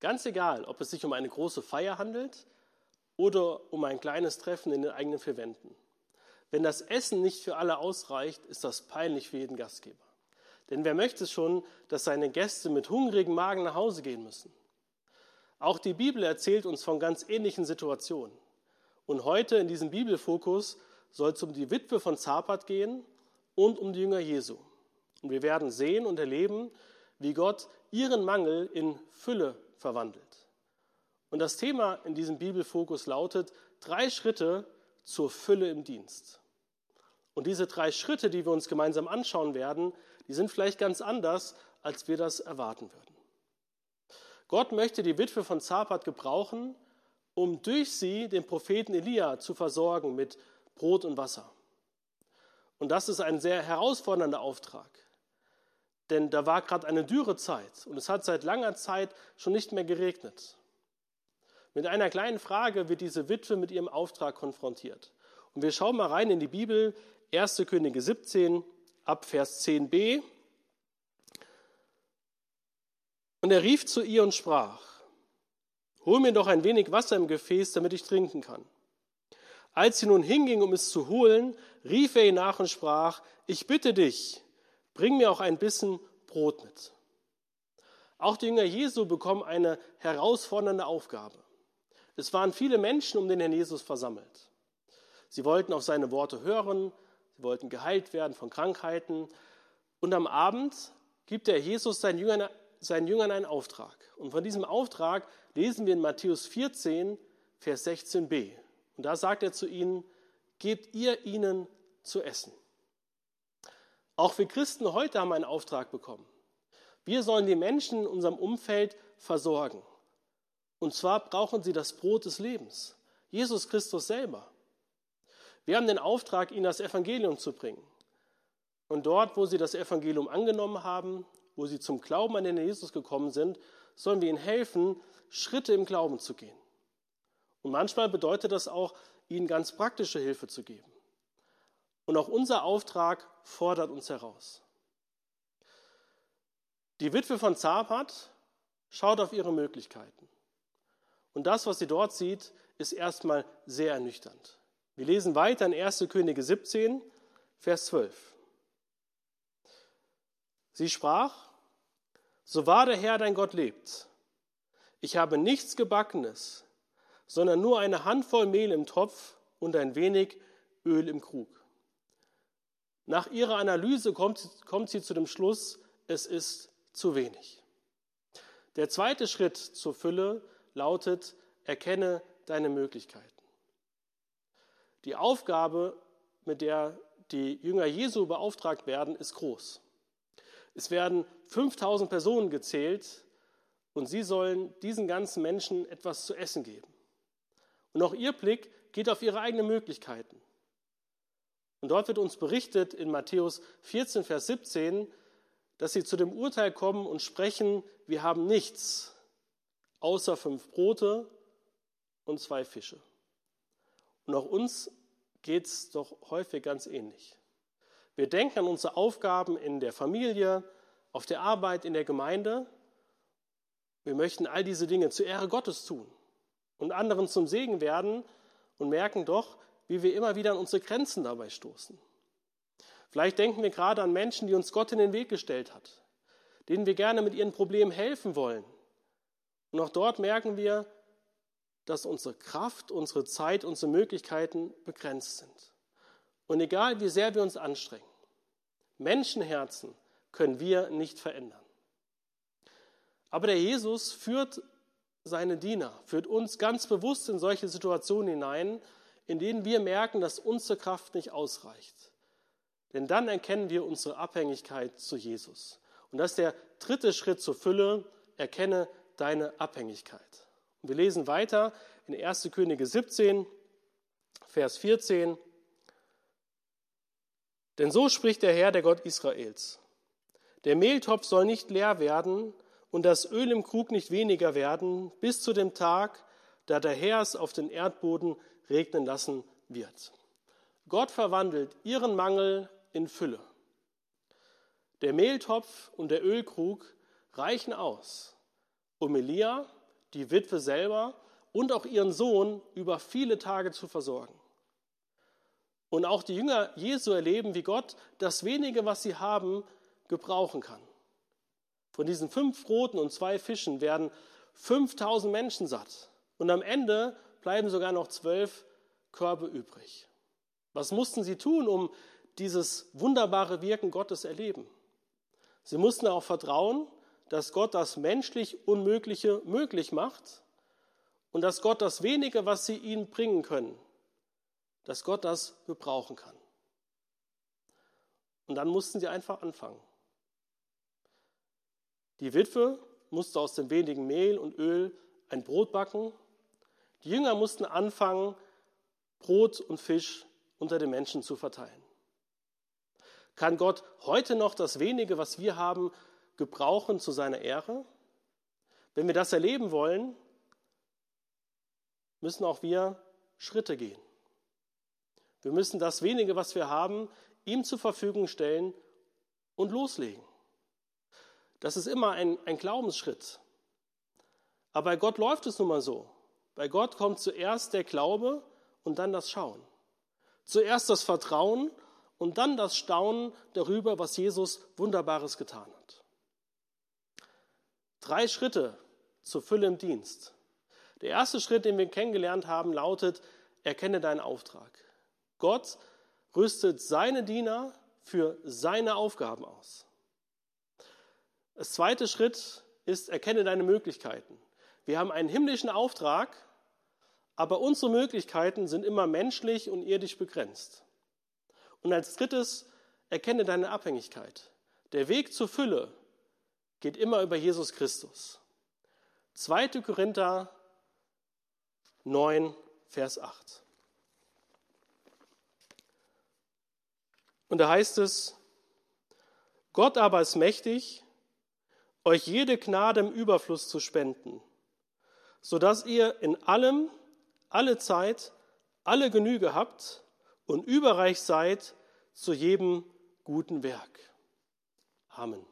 Ganz egal, ob es sich um eine große Feier handelt oder um ein kleines Treffen in den eigenen vier Wänden. Wenn das Essen nicht für alle ausreicht, ist das peinlich für jeden Gastgeber. Denn wer möchte schon, dass seine Gäste mit hungrigem Magen nach Hause gehen müssen? Auch die Bibel erzählt uns von ganz ähnlichen Situationen. Und heute in diesem Bibelfokus soll es um die Witwe von Zapat gehen und um die Jünger Jesu. Und wir werden sehen und erleben, wie Gott ihren Mangel in Fülle verwandelt. Und das Thema in diesem Bibelfokus lautet drei Schritte zur Fülle im Dienst. Und diese drei Schritte, die wir uns gemeinsam anschauen werden, die sind vielleicht ganz anders, als wir das erwarten würden. Gott möchte die Witwe von Zapat gebrauchen, um durch sie den Propheten Elia zu versorgen mit Brot und Wasser. Und das ist ein sehr herausfordernder Auftrag. Denn da war gerade eine Dürrezeit und es hat seit langer Zeit schon nicht mehr geregnet. Mit einer kleinen Frage wird diese Witwe mit ihrem Auftrag konfrontiert. Und wir schauen mal rein in die Bibel, 1. Könige 17, ab Vers 10b. Und er rief zu ihr und sprach, hol mir doch ein wenig Wasser im Gefäß, damit ich trinken kann. Als sie nun hinging, um es zu holen, rief er ihr nach und sprach, ich bitte dich, bring mir auch ein bisschen Brot mit. Auch die Jünger Jesu bekommen eine herausfordernde Aufgabe. Es waren viele Menschen um den Herrn Jesus versammelt. Sie wollten auf seine Worte hören, sie wollten geheilt werden von Krankheiten. Und am Abend gibt der Jesus seinen Jüngern, seinen Jüngern einen Auftrag. Und von diesem Auftrag lesen wir in Matthäus 14, Vers 16b. Und da sagt er zu ihnen, gebt ihr ihnen zu essen. Auch wir Christen heute haben einen Auftrag bekommen. Wir sollen die Menschen in unserem Umfeld versorgen. Und zwar brauchen sie das Brot des Lebens, Jesus Christus selber. Wir haben den Auftrag, ihnen das Evangelium zu bringen. Und dort, wo sie das Evangelium angenommen haben, wo sie zum Glauben an den Jesus gekommen sind, sollen wir ihnen helfen, Schritte im Glauben zu gehen. Und manchmal bedeutet das auch, ihnen ganz praktische Hilfe zu geben. Und auch unser Auftrag fordert uns heraus. Die Witwe von Zapat schaut auf ihre Möglichkeiten. Und das, was sie dort sieht, ist erstmal sehr ernüchternd. Wir lesen weiter in 1. Könige 17, Vers 12. Sie sprach, so wahr der Herr dein Gott lebt, ich habe nichts Gebackenes, sondern nur eine Handvoll Mehl im Topf und ein wenig Öl im Krug. Nach ihrer Analyse kommt, kommt sie zu dem Schluss, es ist zu wenig. Der zweite Schritt zur Fülle lautet, erkenne deine Möglichkeiten. Die Aufgabe, mit der die Jünger Jesu beauftragt werden, ist groß. Es werden 5000 Personen gezählt und sie sollen diesen ganzen Menschen etwas zu essen geben. Und auch ihr Blick geht auf ihre eigenen Möglichkeiten. Und dort wird uns berichtet in Matthäus 14, Vers 17, dass sie zu dem Urteil kommen und sprechen, wir haben nichts außer fünf Brote und zwei Fische. Und auch uns geht es doch häufig ganz ähnlich. Wir denken an unsere Aufgaben in der Familie, auf der Arbeit, in der Gemeinde. Wir möchten all diese Dinge zur Ehre Gottes tun und anderen zum Segen werden und merken doch, wie wir immer wieder an unsere Grenzen dabei stoßen. Vielleicht denken wir gerade an Menschen, die uns Gott in den Weg gestellt hat, denen wir gerne mit ihren Problemen helfen wollen. Und auch dort merken wir, dass unsere Kraft, unsere Zeit, unsere Möglichkeiten begrenzt sind. Und egal wie sehr wir uns anstrengen, Menschenherzen können wir nicht verändern. Aber der Jesus führt seine Diener, führt uns ganz bewusst in solche Situationen hinein, in denen wir merken, dass unsere Kraft nicht ausreicht. Denn dann erkennen wir unsere Abhängigkeit zu Jesus. Und das ist der dritte Schritt zur Fülle. Erkenne deine Abhängigkeit. Und wir lesen weiter in 1. Könige 17, Vers 14. Denn so spricht der Herr, der Gott Israels. Der Mehltopf soll nicht leer werden und das Öl im Krug nicht weniger werden, bis zu dem Tag, da der Herr es auf den Erdboden regnen lassen wird. Gott verwandelt ihren Mangel in Fülle. Der Mehltopf und der Ölkrug reichen aus, um Elia die Witwe selber und auch ihren Sohn über viele Tage zu versorgen. Und auch die Jünger Jesu erleben, wie Gott das wenige, was sie haben, gebrauchen kann. Von diesen fünf Broten und zwei Fischen werden 5000 Menschen satt. Und am Ende bleiben sogar noch zwölf Körbe übrig. Was mussten sie tun, um dieses wunderbare Wirken Gottes erleben? Sie mussten auch vertrauen, dass Gott das menschlich Unmögliche möglich macht und dass Gott das wenige, was sie ihnen bringen können, dass Gott das gebrauchen kann. Und dann mussten sie einfach anfangen. Die Witwe musste aus dem wenigen Mehl und Öl ein Brot backen. Die Jünger mussten anfangen, Brot und Fisch unter den Menschen zu verteilen. Kann Gott heute noch das wenige, was wir haben, gebrauchen zu seiner Ehre? Wenn wir das erleben wollen, müssen auch wir Schritte gehen. Wir müssen das wenige, was wir haben, ihm zur Verfügung stellen und loslegen. Das ist immer ein, ein Glaubensschritt. Aber bei Gott läuft es nun mal so. Bei Gott kommt zuerst der Glaube und dann das Schauen. Zuerst das Vertrauen und dann das Staunen darüber, was Jesus Wunderbares getan hat. Drei Schritte zur Fülle im Dienst. Der erste Schritt, den wir kennengelernt haben, lautet, erkenne deinen Auftrag. Gott rüstet seine Diener für seine Aufgaben aus. Das zweite Schritt ist, erkenne deine Möglichkeiten. Wir haben einen himmlischen Auftrag, aber unsere Möglichkeiten sind immer menschlich und irdisch begrenzt. Und als drittes, erkenne deine Abhängigkeit. Der Weg zur Fülle geht immer über Jesus Christus. 2. Korinther 9, Vers 8. Und da heißt es, Gott aber ist mächtig, euch jede Gnade im Überfluss zu spenden, sodass ihr in allem, alle Zeit, alle Genüge habt und überreich seid zu jedem guten Werk. Amen.